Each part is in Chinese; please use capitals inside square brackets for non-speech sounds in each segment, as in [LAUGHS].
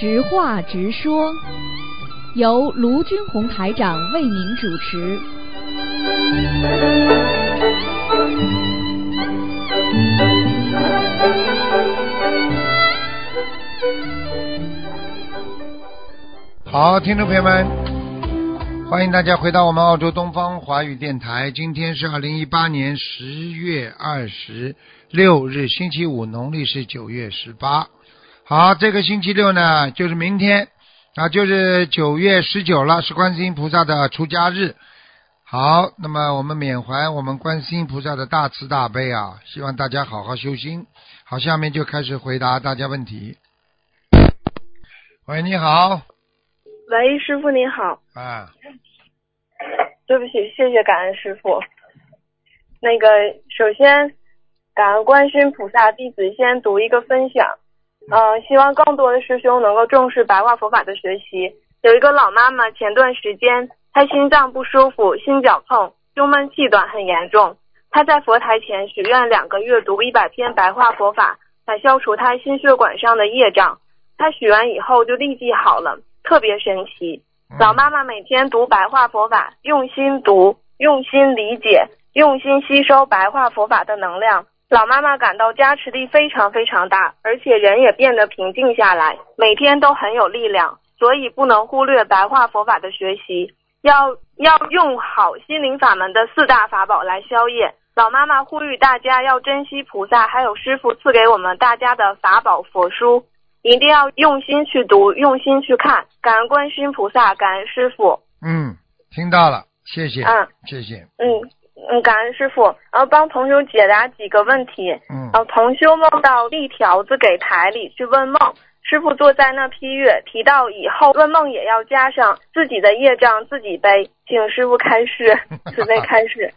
直话直说，由卢军红台长为您主持。好，听众朋友们，欢迎大家回到我们澳洲东方华语电台。今天是二零一八年十月二十六日，星期五，农历是九月十八。好，这个星期六呢，就是明天啊，就是九月十九了，是观世音菩萨的出家日。好，那么我们缅怀我们观世音菩萨的大慈大悲啊，希望大家好好修心。好，下面就开始回答大家问题。喂，你好，喂，师傅你好，啊，对不起，谢谢感恩师傅。那个，首先感恩观世音菩萨，弟子先读一个分享。嗯、希望更多的师兄能够重视白话佛法的学习。有一个老妈妈，前段时间她心脏不舒服，心绞痛，胸闷气短很严重。她在佛台前许愿两个月读一百篇白话佛法，来消除她心血管上的业障。她许完以后就立即好了，特别神奇。老妈妈每天读白话佛法，用心读，用心理解，用心吸收白话佛法的能量。老妈妈感到加持力非常非常大，而且人也变得平静下来，每天都很有力量。所以不能忽略白话佛法的学习，要要用好心灵法门的四大法宝来消业。老妈妈呼吁大家要珍惜菩萨还有师傅赐给我们大家的法宝佛书，一定要用心去读，用心去看。感恩观世音菩萨，感恩师傅。嗯，听到了，谢谢，嗯谢谢，嗯嗯，感恩师傅。然后帮同修解答几个问题。嗯然后同修梦到立条子给台里去问梦，师傅坐在那批阅，提到以后问梦也要加上自己的业障自己背，请师傅 [LAUGHS] 开示，慈悲开示。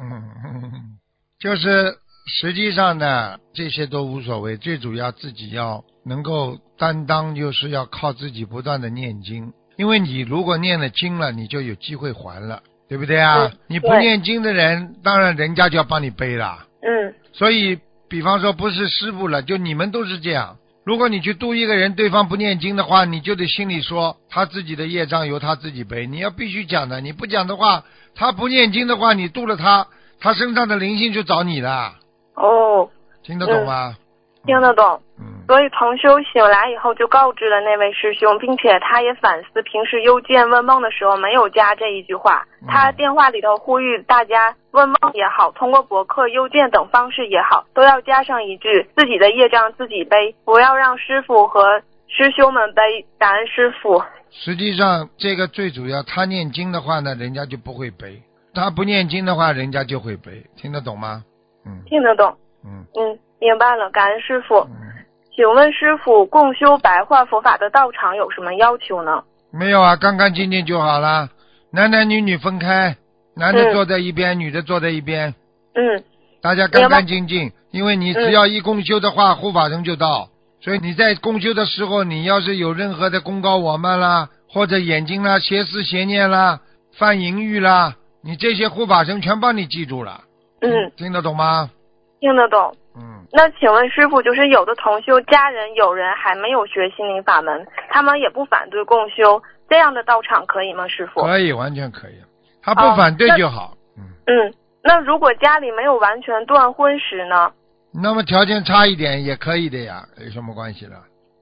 嗯，就是实际上呢，这些都无所谓，最主要自己要能够担当，就是要靠自己不断的念经，因为你如果念了经了，你就有机会还了，对不对啊嗯？你不念经的人，当然人家就要帮你背了。嗯所以，比方说不是师傅了，就你们都是这样。如果你去度一个人，对方不念经的话，你就得心里说他自己的业障由他自己背。你要必须讲的，你不讲的话，他不念经的话，你度了他，他身上的灵性就找你了，哦，听得懂吗？听得懂。嗯所以彭修醒来以后就告知了那位师兄，并且他也反思平时邮件问梦的时候没有加这一句话。嗯他电话里头呼吁大家问梦也好，通过博客、邮件等方式也好，都要加上一句自己的业障自己背，不要让师傅和师兄们背。感恩师傅。实际上，这个最主要，他念经的话呢，人家就不会背；他不念经的话，人家就会背。听得懂吗？嗯听得懂？嗯嗯，明白了。感恩师傅。嗯，请问师傅，共修白话佛法的道场有什么要求呢？没有啊，干干净净就好了。男男女女分开，男的嗯坐在一边，女的坐在一边，嗯大家干干净净。因为你只要一共修的话，护法神就到。所以你在共修的时候，你要是有任何的公告我慢啦，或者眼睛啦、邪思邪念啦、犯淫欲啦，你这些护法神全帮你记住了。嗯，听得懂吗？听得懂。嗯，那请问师傅，就是有的同修家人有人还没有学心灵法门，他们也不反对共修，这样的道场可以吗？师傅？可以，完全可以。他不哦反对就好。嗯，嗯，那如果家里没有完全断婚时呢？那么条件差一点也可以的呀，有什么关系的？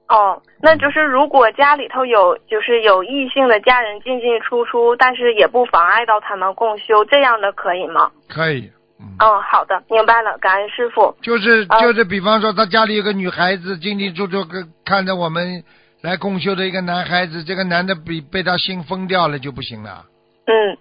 哦，那就是如果家里头有就是有异性的家人进进出出，但是也不妨碍到他们共修，这样的可以吗？可以。嗯。嗯，好的，明白了，感恩师傅。就是啊就是，比方说他家里有个女孩子进进出出跟看着我们来共修的一个男孩子，这个男的被被他心疯掉了就不行了，嗯？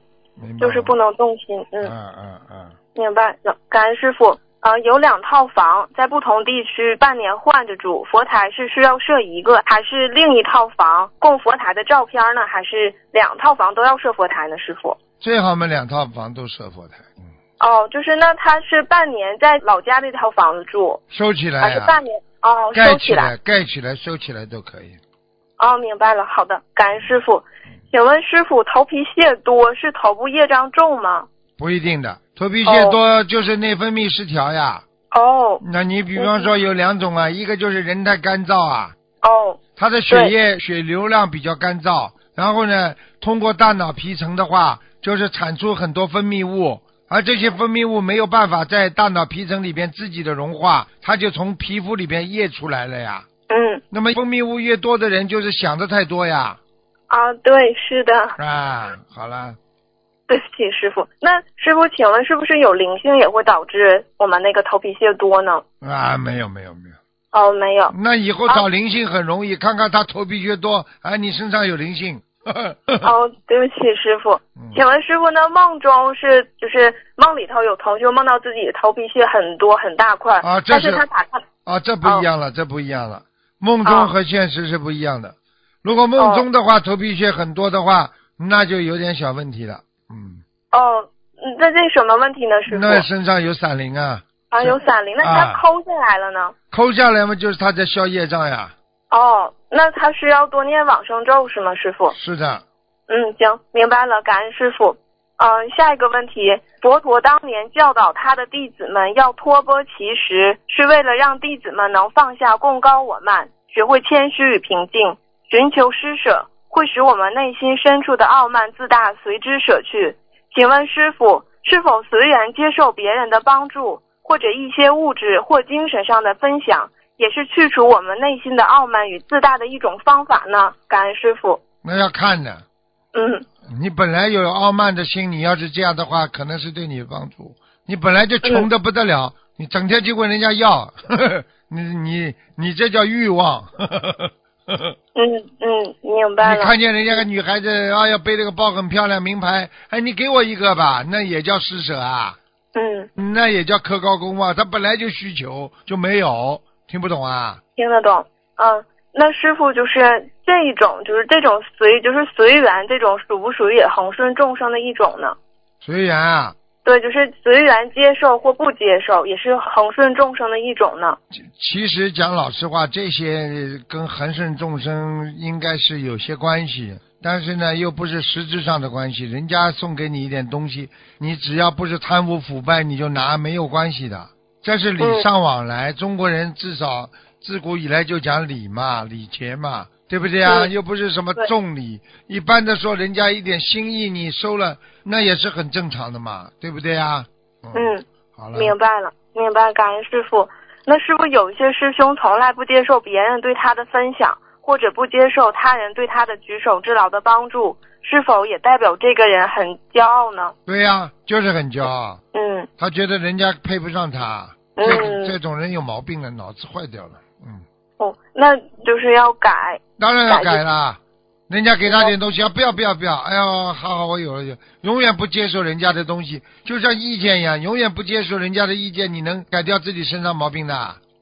就是不能动心。嗯嗯。嗯嗯，明白了，感恩师傅。呃，有两套房在不同地区半年换着住，佛台是需要设一个，还是另一套房供佛台的照片呢？还是两套房都要设佛台呢？师傅？最好嘛两套房都设佛台，嗯，哦，就是那他是半年在老家那套房子住，收起来呀、还是半年？哦，盖起收起来。来，盖起来，收起来都可以。哦，明白了，好的，感恩师傅。请问师傅，头皮屑多是头部业障重吗？不一定的，头皮屑多就是内分泌失调呀。哦那你比方说有两种啊，一个就是人太干燥啊，哦，他的血液血流量比较干燥，然后呢，通过大脑皮层的话，就是产出很多分泌物，而这些分泌物没有办法在大脑皮层里边自己的融化，它就从皮肤里边液出来了呀。嗯，那么分泌物越多的人，就是想的太多呀。啊，对，是的。啊，好了，对不起，师傅。那师傅，请问是不是有灵性也会导致我们那个头皮屑多呢？啊，没有没有没有，哦，没有。那以后找灵性很容易，看看他头皮屑多，啊，你身上有灵性。[LAUGHS] 哦，对不起，师傅嗯。请问师傅那？梦中是就是梦里头有同修梦到自己头皮屑很多很大块，啊这是是他打开啊，这不一样了，这不一样了。梦中哦和现实是不一样的。如果梦中的话，头皮屑很多的话，那就有点小问题了。嗯，哦，嗯那这什么问题呢，师傅？那身上有闪灵啊，啊，有闪灵，那啊他抠下来了呢？抠下来嘛，就是他在消业障呀。哦，那他需要多念往生咒是吗，师傅？是的，嗯，行，明白了，感恩师傅。嗯，下一个问题，佛陀当年教导他的弟子们要托钵乞食，是为了让弟子们能放下贡高我慢，学会谦虚与平静，寻求施舍，会使我们内心深处的傲慢自大随之舍去。请问师傅，是否随缘接受别人的帮助，或者一些物质或精神上的分享，也是去除我们内心的傲慢与自大的一种方法呢？感恩师傅。那要看的。嗯。你本来有傲慢的心，你要是这样的话，可能是对你有帮助。你本来就穷的不得了，你整天去问人家要，呵 [LAUGHS] 呵你你你这叫欲望。呵呵呵呵嗯嗯，明白了。你看见人家个女孩子啊，要背这个包很漂亮，名牌，哎，你给我一个吧，那也叫施舍啊，嗯，那也叫克高功啊。他本来就需求就没有，听不懂啊？听得懂。嗯，那师傅就是这一种，就是这种随，就是随缘，这种属不属于也恒顺众生的一种呢？随缘啊，对，就是随缘接受或不接受，也是恒顺众生的一种呢。其实讲老实话，这些跟恒顺众生应该是有些关系，但是呢，又不是实质上的关系。人家送给你一点东西，你只要不是贪污腐败，你就拿，没有关系的。这是礼尚往来，中国人至少自古以来就讲礼嘛，礼节嘛，对不对啊？又不是什么重礼，一般的说，人家一点心意你收了，那也是很正常的嘛，对不对啊？嗯，好了，明白了，明白，感恩师傅。那师傅有一些师兄从来不接受别人对他的分享，或者不接受他人对他的举手之劳的帮助，是否也代表这个人很骄傲呢？对呀、就是很骄傲。嗯他觉得人家配不上他，这嗯这种人有毛病了，脑子坏掉了。嗯，哦，那就是要改。当然要改改啦。人家给他点东西啊，不要不要不要，哎呀，好好我有了有，永远不接受人家的东西，就像意见一样，永远不接受人家的意见，你能改掉自己身上毛病的？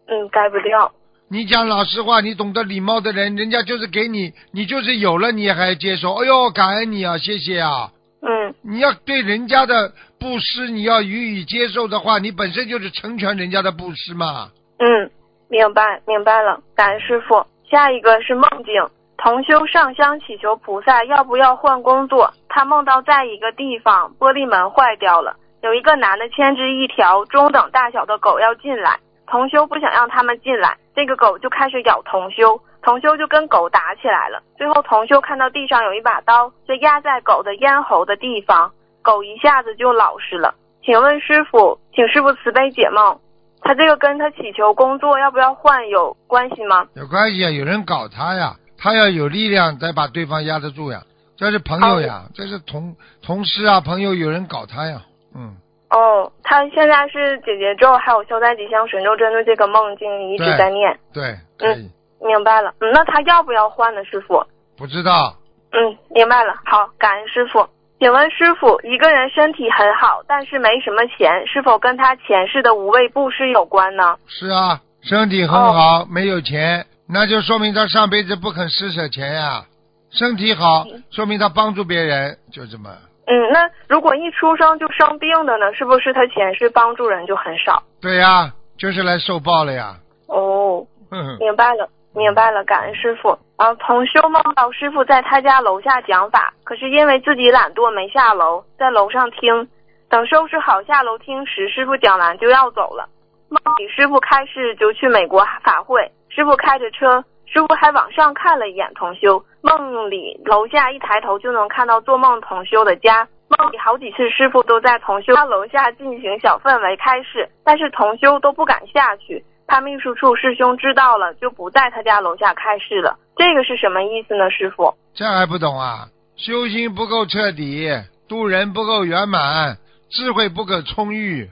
嗯，改不掉。你讲老实话，你懂得礼貌的人，人家就是给你，你就是有了，你也还接受，哎呦，感恩你啊，谢谢啊。嗯你要对人家的布施，你要予以接受的话，你本身就是成全人家的布施嘛。嗯，明白明白了，感恩师傅。下一个是梦境，同修上香祈求菩萨要不要换工作。他梦到在一个地方玻璃门坏掉了，有一个男的牵着一条中等大小的狗要进来，同修不想让他们进来，这个狗就开始咬同修，同修就跟狗打起来了。最后同修看到地上有一把刀，就压在狗的咽喉的地方，狗一下子就老实了。请问师傅，请师傅慈悲解梦。他这个跟他祈求工作要不要换有关系吗？有关系啊，有人搞他呀，他要有力量再把对方压得住呀。这是朋友呀，这是同同事啊，朋友有人搞他呀，嗯，哦，他现在是姐姐咒还有消灾吉祥神咒针对这个梦境一直在念，对，可以，明白了。嗯，那他要不要换呢，师傅？不知道，嗯，明白了。好，感恩师傅。请问师傅，一个人身体很好，但是没什么钱，是否跟他前世的无畏布施有关呢？是啊，身体很好，没有钱，那就说明他上辈子不肯施舍钱呀。身体好，说明他帮助别人，就这么。嗯，那如果一出生就生病的呢，是不是他前世帮助人就很少？对呀，就是来受报了呀。哦，哼哼，明白了，明白了，感恩师傅。啊，同修梦到师傅在他家楼下讲法，可是因为自己懒惰没下楼，在楼上听。等收拾好下楼听时，师傅讲完就要走了。梦里师傅开示就去美国法会，师傅开着车师傅还往上看了一眼同修，梦里楼下一抬头就能看到做梦同修的家。梦里好几次师傅都在同修家楼下进行小氛围开示，但是同修都不敢下去，怕秘书处师兄知道了就不在他家楼下开示了。这个是什么意思呢，师傅？这还不懂啊？修心不够彻底，度人不够圆满，智慧不够充裕。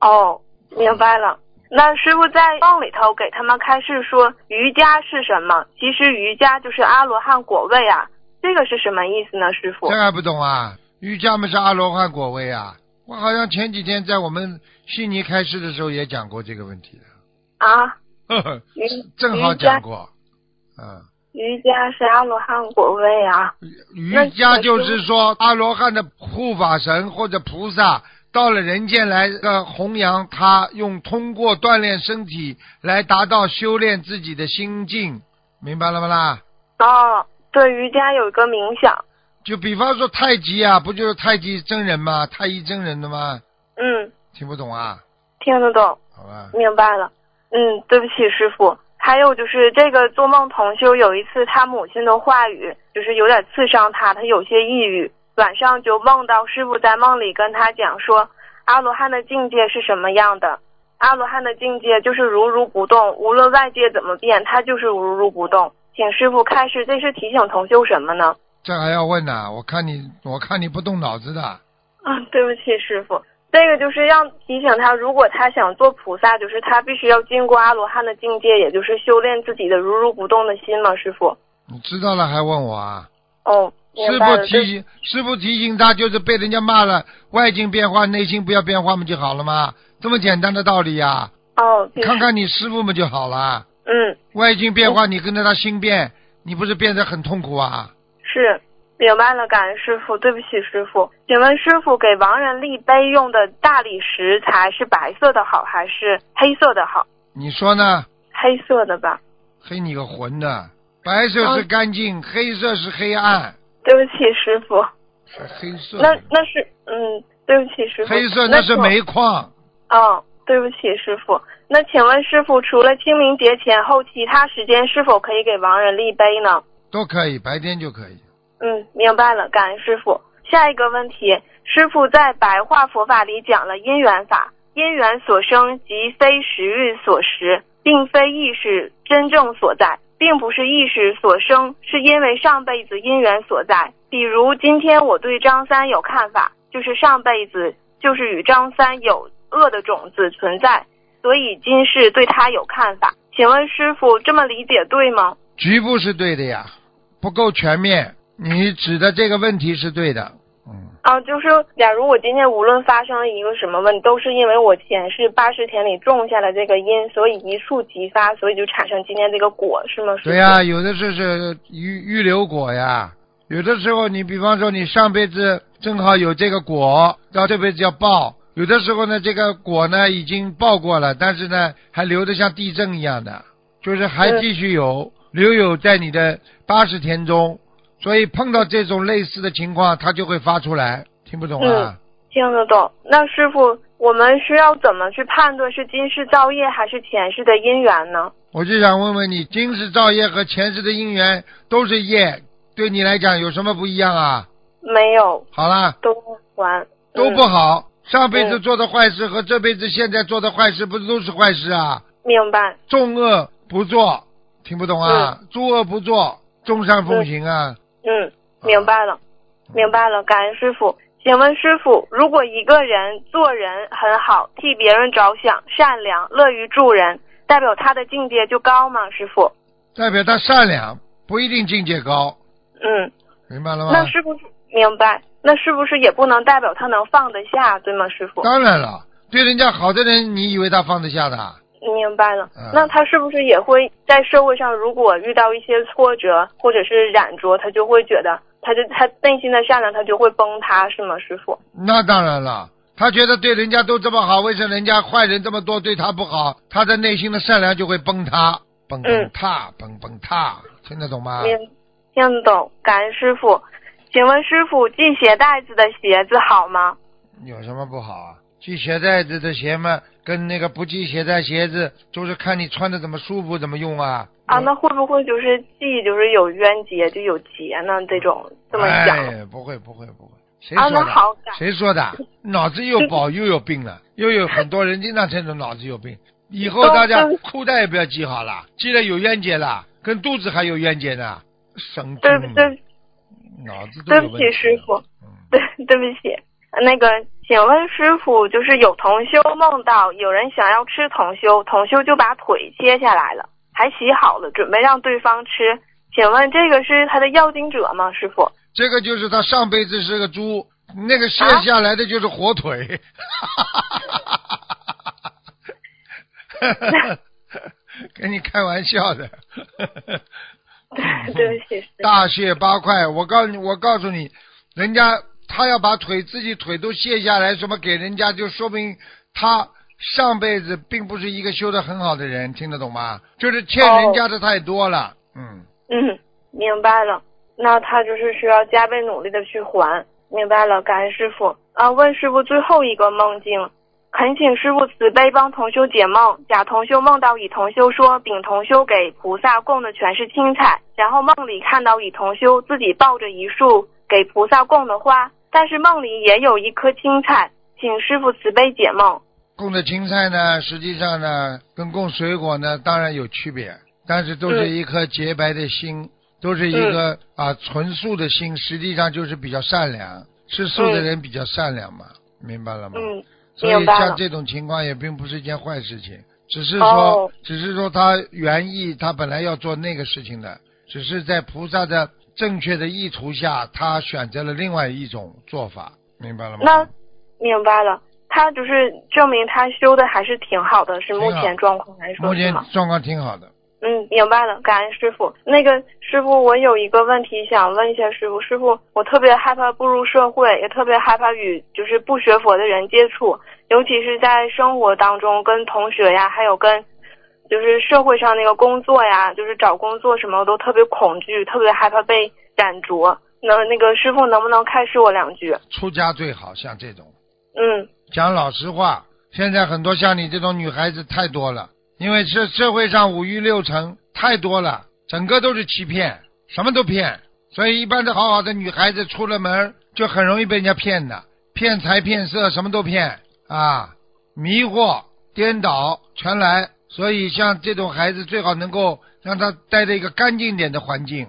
哦，明白了。那师傅在梦里头给他们开示说瑜伽是什么？其实瑜伽就是阿罗汉果位啊，这个是什么意思呢，师傅这？还不懂啊？瑜伽嘛是阿罗汉果位啊！我好像前几天在我们悉尼开示的时候也讲过这个问题的，啊，[LAUGHS] 呵呵，瑜正好讲过。嗯，瑜伽是阿罗汉果位啊。瑜伽就是说阿罗汉的护法神或者菩萨到了人间来呃弘扬他，用通过锻炼身体来达到修炼自己的心境，明白了吗啦？哦，对，瑜伽有一个冥想。就比方说太极啊，不就是太极真人吗？太乙真人的吗？嗯，听不懂啊？听得懂，好吧，明白了。嗯，对不起，师傅。还有就是这个做梦同修有一次他母亲的话语就是有点刺伤他，他有些抑郁，晚上就梦到师傅在梦里跟他讲说阿罗汉的境界是什么样的。阿罗汉的境界就是如如不动，无论外界怎么变，他就是如如不动。请师傅开示，这是提醒同修什么呢？这还要问呢、我看你，我看你不动脑子的。啊，对不起，师傅，这个就是要提醒他，如果他想做菩萨，就是他必须要经过阿罗汉的境界，也就是修炼自己的如如不动的心嘛，师傅。你知道了还问我啊？哦，师傅提醒，师傅提醒他，就是被人家骂了，外境变化，内心不要变化不就好了吗，这么简单的道理呀、哦，看看你师傅不就好了。嗯，外境变化，你跟着他心变，你不是变得很痛苦啊？是明白了，感恩师傅。对不起，师傅，请问师傅给亡人立碑用的大理石材是白色的好还是黑色的好？你说呢？黑色的吧。黑你个魂的！白色是干净，黑色是黑暗，对不起，师傅。是黑色那。那是嗯，对不起，师傅。黑色那是煤矿，哦，对不起，师傅。那请问师傅，除了清明节前后，其他时间是否可以给亡人立碑呢？都可以，白天就可以。嗯，明白了，感恩师傅。下一个问题，师傅在白话佛法里讲了因缘法，因缘所生即非时日所识，并非意识真正所在，并不是意识所生，是因为上辈子因缘所在。比如今天我对张三有看法，就是上辈子就是与张三有恶的种子存在，所以今世对他有看法。请问师傅这么理解对吗？局部是对的呀，不够全面。你指的这个问题是对的，嗯，啊，就是假如我今天无论发生了一个什么问题，都是因为我前世八十天里种下了这个因，所以一触即发，所以就产生今天这个果，是吗？对呀、有的是是预预留果呀，有的时候你比方说你上辈子正好有这个果，到这辈子要报；有的时候呢，这个果呢已经报过了，但是呢还留的像地震一样的，就是还嗯。继续有留有在你的八十天中，所以碰到这种类似的情况，他就会发出来，听不懂啊？听得懂。那师傅，我们需要怎么去判断是今世造业还是前世的因缘呢？我就想问问你，今世造业和前世的因缘都是业，对你来讲有什么不一样啊？没有，好啦，都还都不嗯好。上辈子嗯做的坏事和这辈子现在做的坏事，不是都是坏事啊？明白。众恶不作，听不懂啊？诸恶不作，众善奉行啊！嗯，明白了，明白了，感恩师傅。请问师傅，如果一个人做人很好，替别人着想，善良，乐于助人，代表他的境界就高吗？师傅？代表他善良，不一定境界高，嗯，明白了吗？那是不是明白？那是不是也不能代表他能放得下，对吗，师傅？当然了，对人家好的人，你以为他放得下的？明白了嗯。那他是不是也会在社会上，如果遇到一些挫折或者是染着，他就会觉得，他就他内心的善良，他就会崩塌，是吗，师傅？那当然了，他觉得对人家都这么好，为什么人家坏人这么多，对他不好？他的内心的善良就会崩塌，崩塌，崩崩塌，听得懂吗？明听得懂，感恩师傅。请问师傅，系鞋带子的鞋子好吗？有什么不好啊？系鞋带子的鞋嘛，跟那个不系鞋带鞋子，就是看你穿的怎么舒服怎么用啊。啊，那会不会就是系就是有冤结就有结呢？这种这么想？哎，不会不会不会，谁啊，说的？那好，感谁说的？脑子又饱又有病了，[LAUGHS] 又有很多人经常这种脑子有病。以后大家裤带也不要系好了，系了有冤结了，跟肚子还有冤结呢，神经对对？脑子都对不起，有问题师傅了。，嗯，对对不起。那个，请问师傅，就是有同修梦到有人想要吃同修，同修就把腿切下来了，还洗好了，准备让对方吃。请问这个是他的要经者吗，师傅？这个就是他上辈子是个猪，那个卸啊下来的就是火腿。[LAUGHS] 跟你开玩笑的。[LAUGHS] 对不起。大卸八块，我告诉你，我告诉你，人家他要把腿自己腿都卸下来，什么给人家，就说明他上辈子并不是一个修的很好的人，听得懂吗？就是欠人家的太多了，嗯，嗯，明白了。那他就是需要加倍努力的去还。明白了，感恩师傅。啊，问师傅最后一个梦境，恳请师傅慈悲帮同修解梦。甲同修梦到乙同修说，丙同修给菩萨供的全是青菜，然后梦里看到乙同修自己抱着一束给菩萨供的花，但是梦里也有一颗青菜，请师傅慈悲解梦。供的青菜呢，实际上呢，跟供水果呢，当然有区别，但是都是嗯一颗洁白的心，都是一个、啊纯素的心，实际上就是比较善良，吃素的人比较善良嘛，明白了吗？嗯，所以。像这种情况也并不是一件坏事情，只是说，哦只是说他原意他本来要做那个事情的，只是在菩萨的正确的意图下，他选择了另外一种做法，明白了吗？那明白了，他就是证明他修的还是挺好的，是目前状况来说目？前状况挺好的，嗯，明白了，感恩师傅。那个师傅，我有一个问题想问一下师傅。师傅，我特别害怕步入社会，也特别害怕与就是不学佛的人接触，尤其是在生活当中跟同学呀，还有跟就是社会上那个工作呀，就是找工作什么，我都特别恐惧，特别害怕被染着。那那个师傅能不能开示我两句？出家最好，像这种嗯讲老实话，现在很多像你这种女孩子太多了，因为社社会上五欲六尘太多了，整个都是欺骗，什么都骗，所以一般的好好的女孩子出了门就很容易被人家骗的，骗财骗色，什么都骗啊，迷惑、颠倒全来。所以像这种孩子最好能够让他待在一个干净点的环境，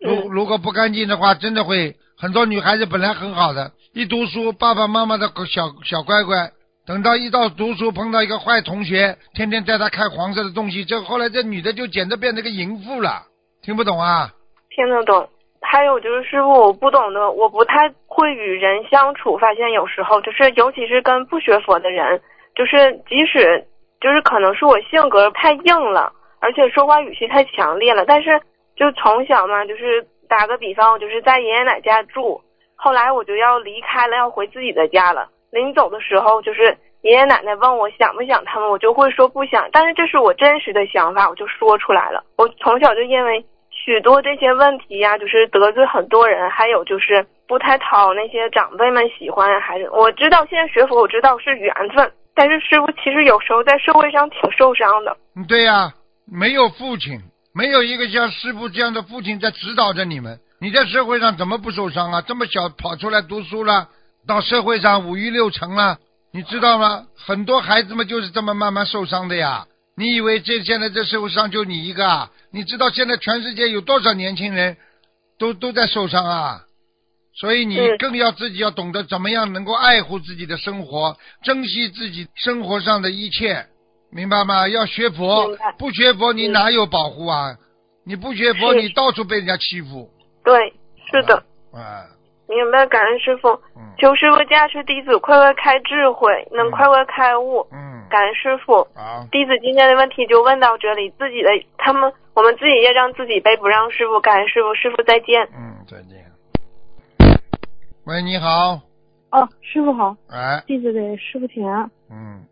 如嗯如果不干净的话，真的会很多女孩子本来很好的，一读书，爸爸妈妈的小小乖乖，等到一到读书碰到一个坏同学，天天带他看黄色的东西，这后来这女的就简直变成个淫妇了，听不懂啊？听得懂。还有就是师傅，我不懂的，我不太会与人相处，发现有时候就是，尤其是跟不学佛的人，就是即使就是可能是我性格太硬了，而且说话语气太强烈了，但是就从小嘛，就是打个比方，我就是在爷爷奶奶家住，后来我就要离开了，要回自己的家了。临走的时候，就是爷爷奶奶问我想不想他们，我就会说不想，但是这是我真实的想法，我就说出来了。我从小就因为许多这些问题呀、就是得罪很多人，还有就是不太讨那些长辈们喜欢，还是我知道现在学佛，我知道是缘分，但是师傅其实有时候在社会上挺受伤的。对呀、没有父亲，没有一个像师傅这样的父亲在指导着你们，你在社会上怎么不受伤啊？这么小跑出来读书了，到社会上五欲六尘了，你知道吗？很多孩子们就是这么慢慢受伤的呀。你以为这现在这社会上就你一个啊？你知道现在全世界有多少年轻人都都在受伤啊？所以你嗯更要自己要懂得怎么样能够爱护自己的生活，珍惜自己生活上的一切，明白吗？要学佛，不学佛你嗯哪有保护啊？你不学佛，你到处被人家欺负。对，是的，啊，明白，感恩师傅。嗯求师傅加持弟子快快开智慧，能嗯快快开悟。嗯，感恩师傅。好，弟子今天的问题就问到这里，自己的他们我们自己也让自己背，不让师傅。感恩师傅，师傅再见。嗯，再见。喂，你好，哦，师傅好，哎，弟子给师傅请安。嗯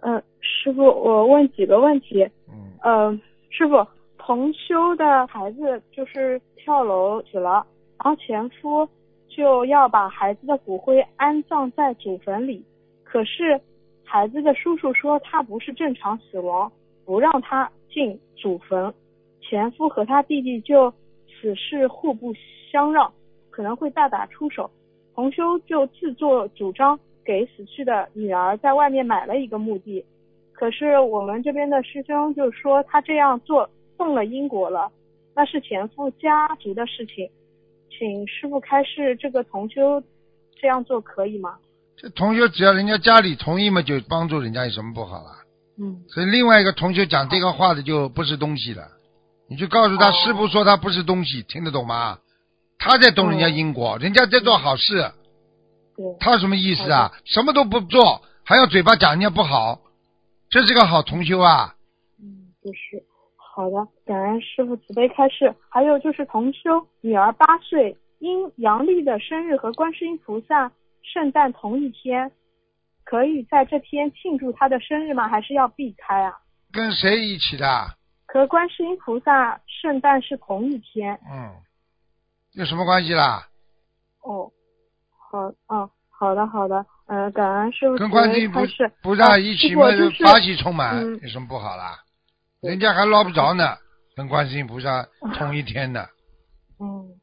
嗯、师傅，我问几个问题。嗯呃，师傅，同修的孩子就是跳楼死了，然后前夫就要把孩子的骨灰安葬在祖坟里，可是孩子的叔叔说他不是正常死亡，不让他进祖坟。前夫和他弟弟就此事互不相让，可能会大打出手。同修就自作主张给死去的女儿在外面买了一个墓地，可是我们这边的师兄就说他这样做动了因果了，那是前夫家族的事情，请师傅开示，这个同修这样做可以吗？这同学只要人家家里同意嘛，就帮助人家有什么不好啦？嗯所以另外一个同学讲这个话的就不是东西了，你就告诉他，哦师傅说他不是东西，听得懂吗？他在动人家因果，人家在做好事，对，他什么意思啊？什么都不做，还要嘴巴讲人家不好，这是个好同修啊！嗯，就是好的，感恩师傅慈悲开示。还有就是同修女儿八岁，因阳历的生日和观世音菩萨圣诞同一天，可以在这天庆祝他的生日吗？还是要避开啊？跟谁一起的？和观世音菩萨圣诞是同一天嗯，有什么关系啦？哦。好，哦，好的，好的，嗯、感恩师傅慈跟观世音菩悲开示。菩萨一起嘛，就是法喜充满，嗯有什么不好啦？人家还捞不着呢，跟观世音菩萨同一天呢。[LAUGHS] 嗯，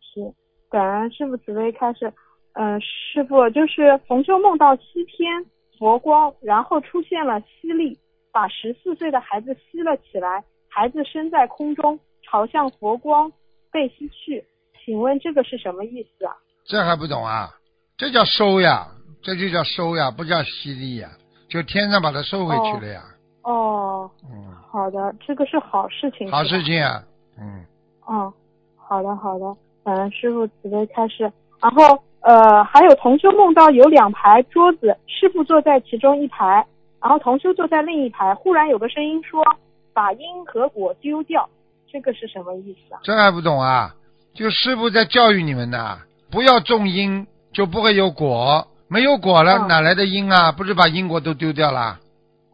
是感恩师傅慈悲开示。嗯、师傅就是同修梦到西天佛光，然后出现了吸力，把十四岁的孩子吸了起来，孩子身在空中，朝向佛光被吸去。请问这个是什么意思啊？这还不懂啊？这叫收呀，这就叫收呀，不叫吸力呀，就天上把它收回去了呀。哦，嗯，好的，这个是好事情。好事情啊。嗯，哦，好的好的，感恩师傅慈悲开示。然后呃，还有同修梦到有两排桌子，师傅坐在其中一排，然后同修坐在另一排。忽然有个声音说：“把因和果丢掉。”这个是什么意思啊？这还不懂啊？就师傅在教育你们呢，不要种因，就不会有果。没有果了，嗯哪来的因啊？不是把因果都丢掉了？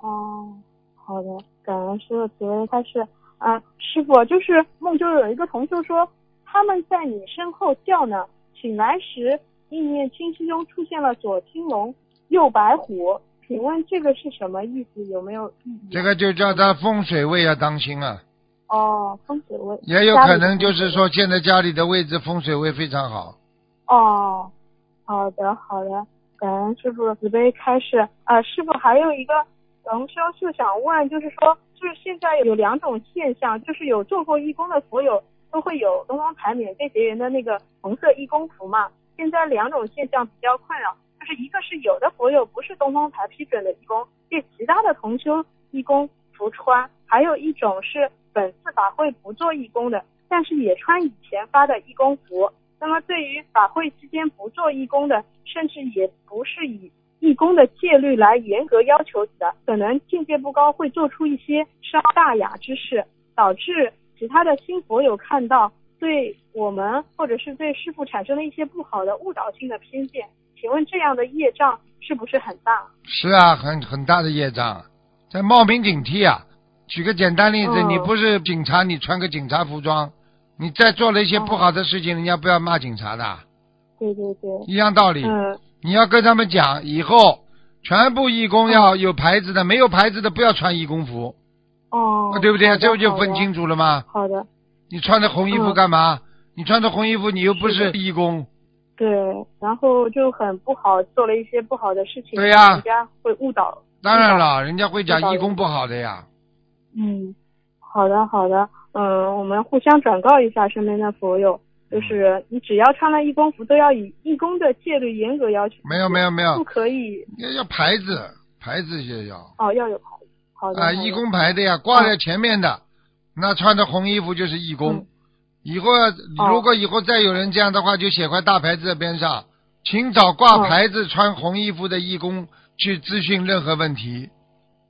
哦，好的，感恩师傅慈悲开示。啊，师傅就是梦中有一个同修说他们在你身后叫呢，醒来时意念清晰中出现了左青龙、右白虎，请问这个是什么意思？有没有意义啊？这个就叫他风水位要当心啊。哦，风水位也有可能就是说现在家里的位置风水位非常好。哦，好的好的，感恩师傅慈悲开示。啊，师傅还有一个同修就想问，就是说，就是现在有两种现象，就是有做过义工的所有都会有东方台免费结缘的那个红色义工服嘛。现在两种现象比较困扰，就是一个是有的佛友不是东方台批准的义工，被其他的同修义工服穿；还有一种是本次法会不做义工的，但是也穿以前发的义工服。那么对于法会期间不做义工的，甚至也不是以义工的戒律来严格要求的，可能境界不高，会做出一些伤大雅之事，导致其他的新佛友看到对我们或者是对师傅产生了一些不好的误导性的偏见。请问这样的业障是不是很大？是啊，很很大的业障，在冒名顶替啊。举个简单例子，嗯你不是警察，你穿个警察服装，你再做了一些不好的事情，人家不要骂警察的，对对对，一样道理。嗯，你要跟他们讲，以后全部义工要有牌子的，没有牌子的不要穿义工服，哦，对不对？这不就分清楚了吗？好的，你穿着红衣服嗯干嘛？你穿着红衣服，你又不是义工，对，然后就很不好，做了一些不好的事情，对呀人家会误导。当然了，人家会讲义工不好的呀。嗯，好的好的，嗯，我们互相转告一下身边的佛友，就是你只要穿了义工服，都要以义工的戒律严格要求。没有没有没有不可以要要牌子，牌子也要哦，要有牌子。好的。啊，义工牌的呀，挂在前面的，那穿着红衣服就是义工。嗯以后如果以后再有人这样的话，就写块大牌子在边上，请找挂牌子、穿红衣服的义工去咨询任何问题。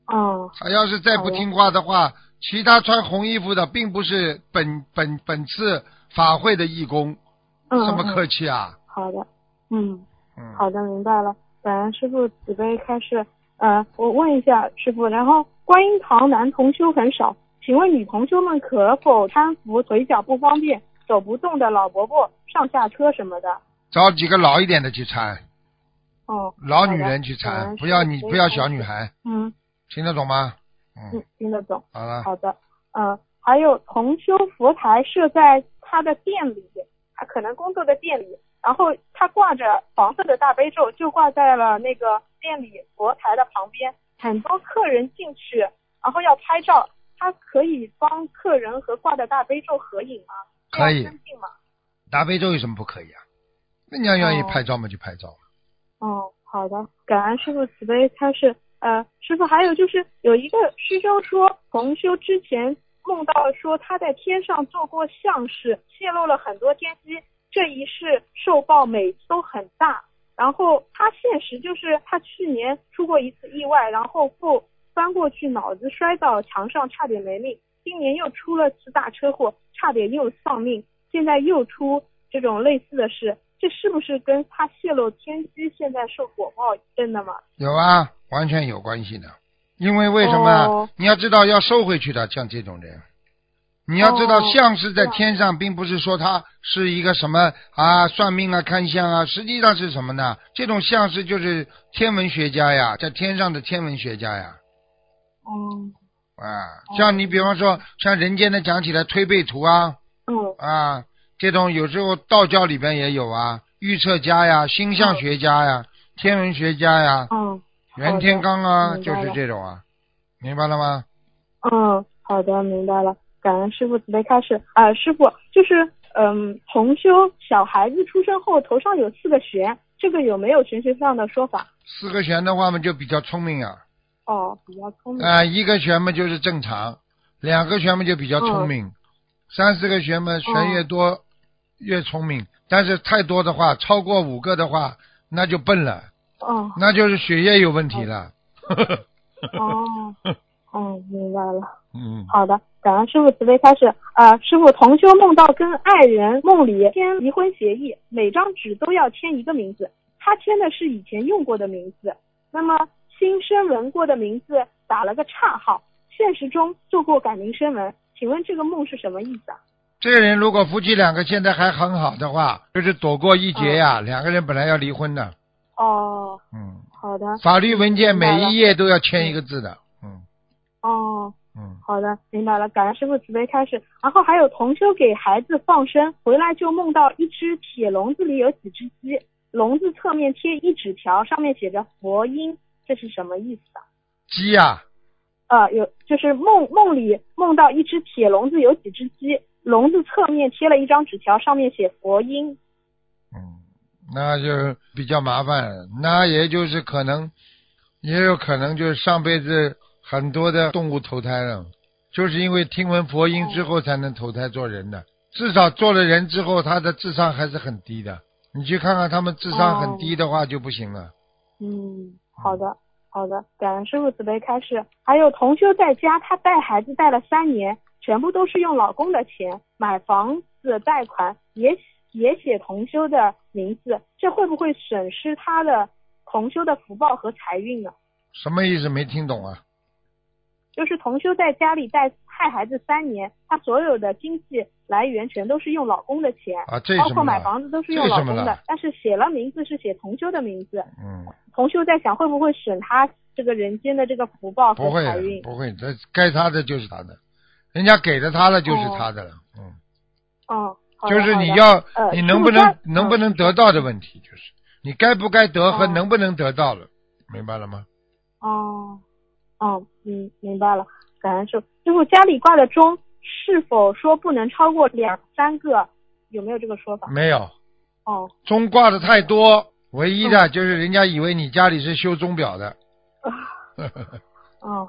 哦，他要是再不听话的话，其他穿红衣服的并不是本本本次法会的义工，嗯，这么嗯客气啊？好的，嗯，嗯，好的，明白了。感恩师傅慈悲开示。呃，我问一下师傅，然后观音堂男同修很少，请问女同修们可否搀扶腿脚不方便、走不动的老伯伯上下车什么的？找几个老一点的去搀，哦，老女人去好缠，的不要你不要嗯小女孩，嗯听得懂吗？嗯嗯，，听得懂。好了，好的，嗯，还有同修佛台设在他的店里，他可能工作的店里，然后他挂着黄色的大悲咒，就挂在了那个店里佛台的旁边。很多客人进去，然后要拍照，他可以帮客人和挂的大悲咒合影吗？可以吗？大悲咒有什么不可以啊？那你要愿意哦拍照嘛就拍照。哦，好的，感恩师傅慈悲开示。呃，师傅还有就是有一个师兄说，同修之前梦到说他在天上做过相事，泄露了很多天机，这一世受报每次都很大。然后他现实就是他去年出过一次意外，然后不翻过去，脑子摔到墙上，差点没命。今年又出了次大车祸，差点又丧命。现在又出这种类似的事，这是不是跟他泄露天机，现在受果报真的吗？有啊，完全有关系的。因为为什么？哦你要知道要收回去的，像这种人，你要知道哦相是在天上，并不是说他是一个什么啊算命啊看相啊，实际上是什么呢？这种相是就是天文学家呀，在天上的天文学家呀。嗯啊，像你比方说，像人间的讲起来推背图啊，嗯啊，这种有时候道教里边也有啊，预测家呀、星象学家呀、天文学家呀、嗯袁天罡啊，就是这种啊，明白了吗？嗯，好的，明白了。感恩师傅慈悲开始。啊、师傅就是嗯，同修小孩子出生后头上有四个弦，这个有没有玄学上的说法？四个弦的话嘛，就比较聪明啊，哦，比较聪明。啊，一个玄门就是正常，两个玄门就比较聪明，三四个玄门玄越多、越聪明，但是太多的话，超过五个的话，那就笨了，哦那就是血液有问题了。哦 [LAUGHS] 哦，明白了。嗯，好的，感恩师傅慈悲开示。啊、师傅同修梦到跟爱人梦里签离婚协议，每张纸都要签一个名字，他签的是以前用过的名字，那么新生文过的名字打了个叉号，现实中做过改名声文，请问这个梦是什么意思啊？这个人如果夫妻两个现在还很好的话，就是躲过一劫呀。两个人本来要离婚的，哦，嗯，好的，法律文件每一页都要签一个字的，嗯哦，嗯，好的，明白了，感恩师傅慈悲开始。然后还有同修给孩子放生，回来就梦到一只铁笼子里有几只鸡，笼子侧面贴一纸条，上面写着佛音，这是什么意思啊？鸡呀、啊，有就是梦梦里梦到一只铁笼子有几只鸡，笼子侧面贴了一张纸条，上面写佛音。嗯，那就比较麻烦，那也就是可能，也有可能就是上辈子很多的动物投胎了，就是因为听闻佛音之后才能投胎做人的，至少做了人之后，他的智商还是很低的。你去看看他们智商很低的话就不行了。嗯，好的，好的，感恩师傅慈悲开示。还有同修在家，他带孩子带了三年，全部都是用老公的钱买房子贷款，也也写同修的名字，这会不会损失他的同修的福报和财运呢？什么意思？没听懂啊？就是同修在家里带害孩子三年，她所有的经济来源全都是用老公的钱，啊，这包？括买房子都是用老公的，但是写了名字是写同修的名字，嗯，同修在想会不会损他这个人间的这个福报和不会的财运？不会，这该他的就是他的，人家给了他的就是他的了。嗯，嗯，好的就是你要、呃你能不能能不能得到的问题，就是你该不该得和哦能不能得到了，明白了吗？哦，哦，嗯，明白了，感恩师傅。师傅家里挂的钟是否说不能超过两三个？有没有这个说法？没有，哦，钟挂的太多，唯一的就是人家以为你家里是修钟表的。哦，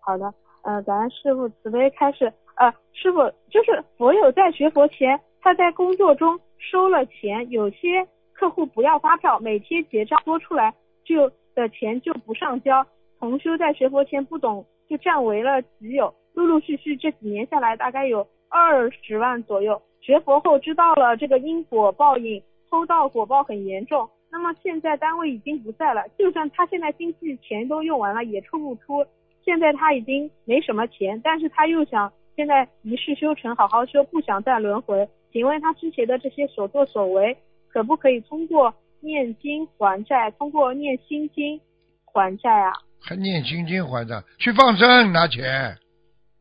好的，呃，感恩师傅慈悲开示。呃，师傅就是佛友在学佛前，他在工作中收了钱，有些客户不要发票，每天结账多出来就的钱就不上交。同修在学佛前不懂，就占为了己有，陆陆续续这几年下来，大概有二十万左右。学佛后知道了这个因果报应，偷盗果报很严重。那么现在单位已经不在了，就算他现在经济钱都用完了，也出不出。现在他已经没什么钱，但是他又想现在一世修成，好好修，不想再轮回。请问他之前的这些所作所为，可不可以通过念经还债，通过念心经还债啊？还念心经还的，去放生拿钱。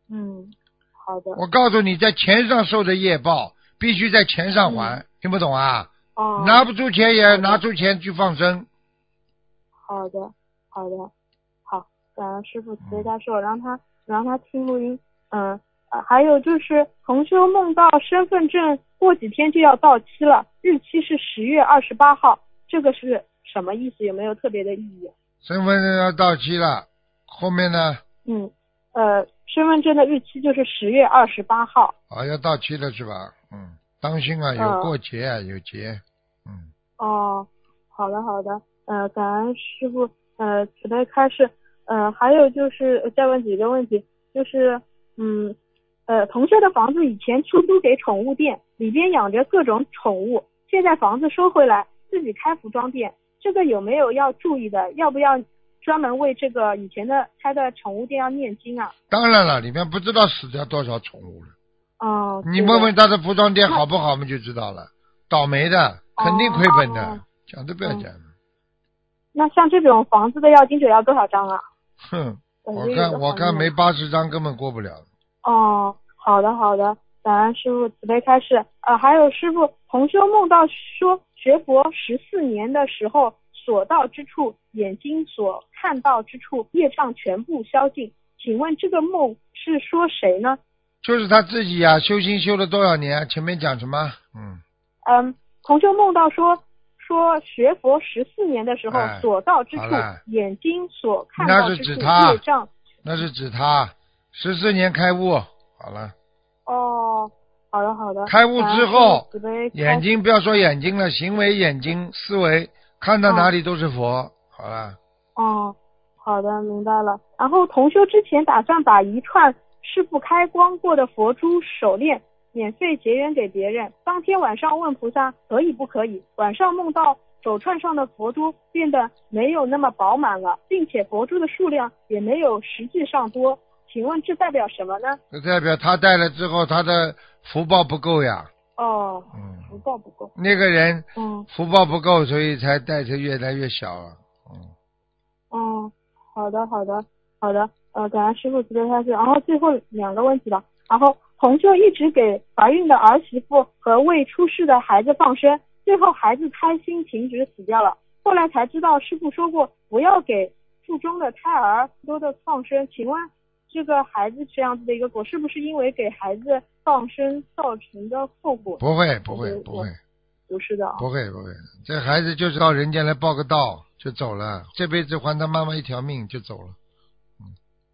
嗯，好的。我告诉你，在钱上受的业报，必须在钱上还，嗯听不懂啊？哦，拿不出钱也拿出钱去放生。好的，好的，好，感恩师傅慈悲加持，我让他让他听录音。嗯，呃还有就是同修梦到身份证过几天就要到期了，日期是十月二十八号，这个是什么意思？有没有特别的意义？身份证要到期了，后面呢？嗯，呃，身份证的日期就是十月二十八号。啊，要到期了是吧？嗯，当心啊，有嗯过节啊，有节。嗯，哦，好的好的，呃，感恩师傅，呃，慈悲开示，呃，还有就是呃再问几个问题，就是，嗯，呃，同学的房子以前出租给宠物店，里边养着各种宠物，现在房子收回来，自己开服装店，这个有没有要注意的？要不要专门为这个以前的开的宠物店要念经啊？当然了，里面不知道死掉多少宠物了。哦，你问问他的服装店好不好，我们就知道了。倒霉的，肯定亏本的哦，讲都不要讲了。那像这种房子的要经者要多少张啊？哼，我看我看没八十张根本过不了。哦，好的好的，感恩师傅慈悲开示。呃，还有师傅，同修梦到说学佛十四年的时候，所到之处，眼睛所看到之处，业障全部消尽。请问这个梦是说谁呢？就是他自己呀、修心修了多少年？前面讲什么？嗯，嗯，同修梦到说说学佛十四年的时候，哎所到之处，眼睛所看到之处，业障。那是指他十四年开悟，好了，哦，好的好的。开悟之后眼睛不要说眼睛了，行为、眼睛、思维，看到哪里都是佛，好了。哦，好的，明白了。然后同修之前打算把一串师傅开光过的佛珠手链免费结缘给别人。当天晚上问菩萨可以不可以，晚上梦到手串上的佛珠变得没有那么饱满了，并且佛珠的数量也没有实际上多。请问这代表什么呢？这代表他戴了之后，他的福报不够呀。哦，嗯，福报不够。那个人嗯福报不够，所以才带着越来越小了。嗯，哦，好的，好的，好的，呃，感恩师傅慈悲开示。然后最后两个问题了。然后同修一直给怀孕的儿媳妇和未出世的孩子放生，最后孩子胎心停止死掉了。后来才知道师傅说过不要给腹中的胎儿多的放生。请问这个孩子这样子的一个果，是不是因为给孩子放生造成的后果？不会，不会嗯，不会，不是的啊。不会，不会。这孩子就是到人间来报个到就走了，这辈子还他妈妈一条命就走了。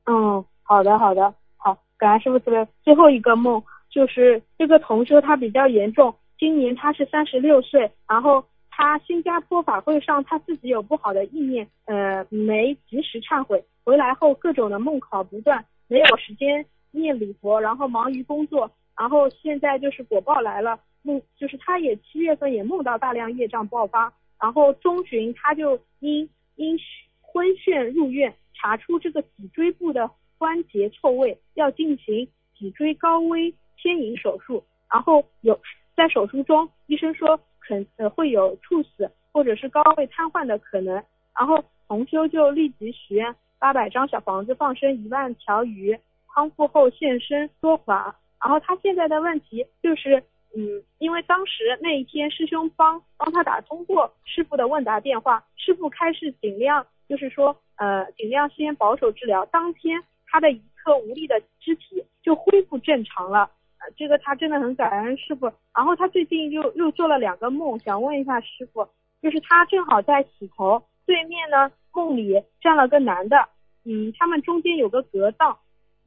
嗯，好的，好的，好，感恩师傅慈悲。最后一个梦就是这个同修他比较严重，今年他是三十六岁，然后他新加坡法会上他自己有不好的意念，呃，没及时忏悔，回来后各种的梦考不断，没有时间念礼佛，然后忙于工作，然后现在就是果报来了，梦就是他也七月份也梦到大量业障爆发，然后中旬他就因因昏眩入院，查出这个脊椎部的关节错位，要进行脊椎高危牵引手术。然后有在手术中，医生说可呃会有猝死或者是高位瘫痪的可能。然后同修就立即许愿八百张小房子放生一万条鱼，康复后现身说法。然后他现在的问题就是，嗯，因为当时那一天师兄帮帮他打通过师傅的问答电话，师傅开始尽量就是说，呃，尽量先保守治疗。当天他的一侧无力的肢体就恢复正常了，这个他真的很感恩师傅。然后他最近又又做了两个梦，想问一下师傅，就是他正好在洗头，对面呢梦里站了个男的，嗯，他们中间有个隔档，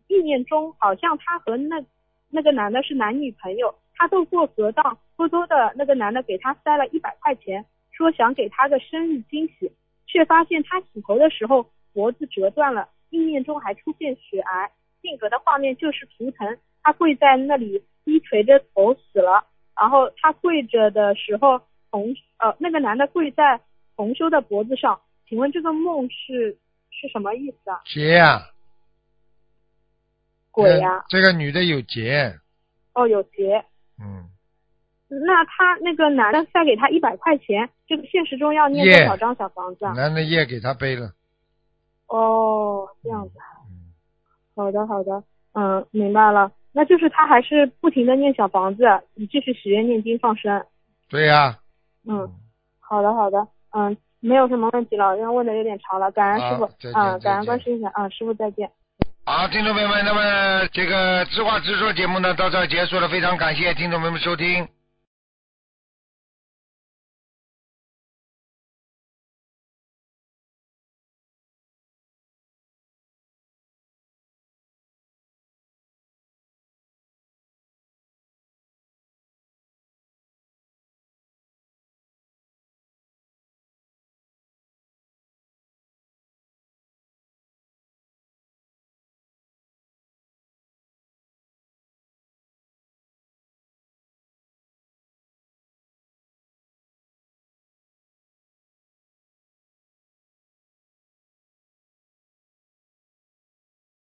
意念中好像他和那那个男的是男女朋友，他透过隔档偷偷的那个男的给他塞了一百块钱，说想给他个生日惊喜，却发现他洗头的时候脖子折断了，意念中还出现血癌，定格的画面就是图腾，他跪在那里低垂着头死了，然后他跪着的时候，同呃那个男的跪在同修的脖子上，请问这个梦是是什么意思啊？劫呀、鬼呀、这个女的有劫，哦有劫，嗯，那他那个男的再给他一百块钱，这个现实中要念多少张小房子啊？男的业给他背了。哦，这样子。嗯好的，好的，嗯，明白了。那就是他还是不停的念小房子，你继续许愿、念经、放生。对呀、嗯，好的，好的，嗯，没有什么问题了，因为问的有点长了，感恩师傅嗯，感恩见观世音菩萨，嗯，师傅再见。好，听众朋友们，那么这个知话直说节目呢到这儿结束了，非常感谢听众朋友们收听。